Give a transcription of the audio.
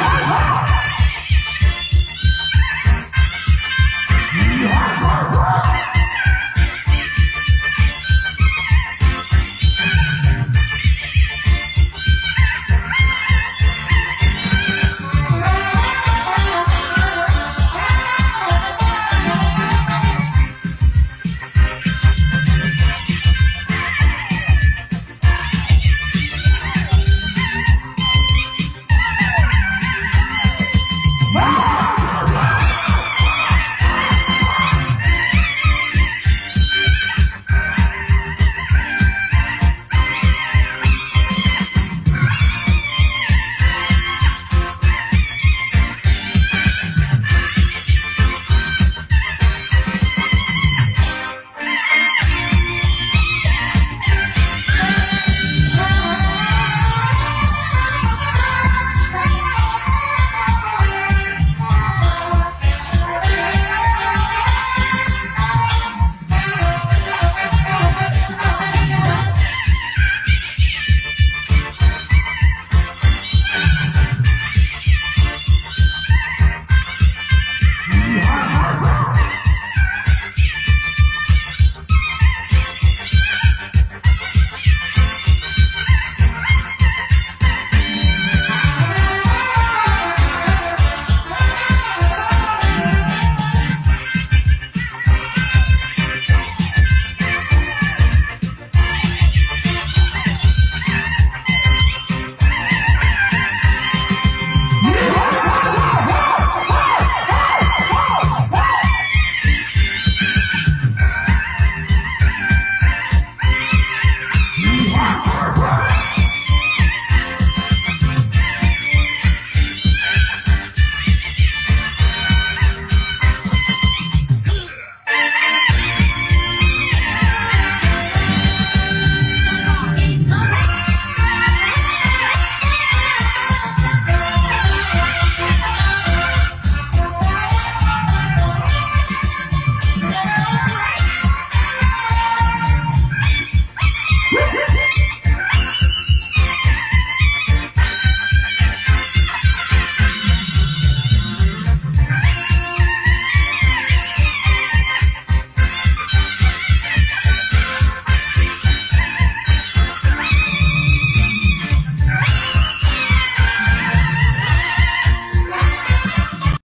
Ah!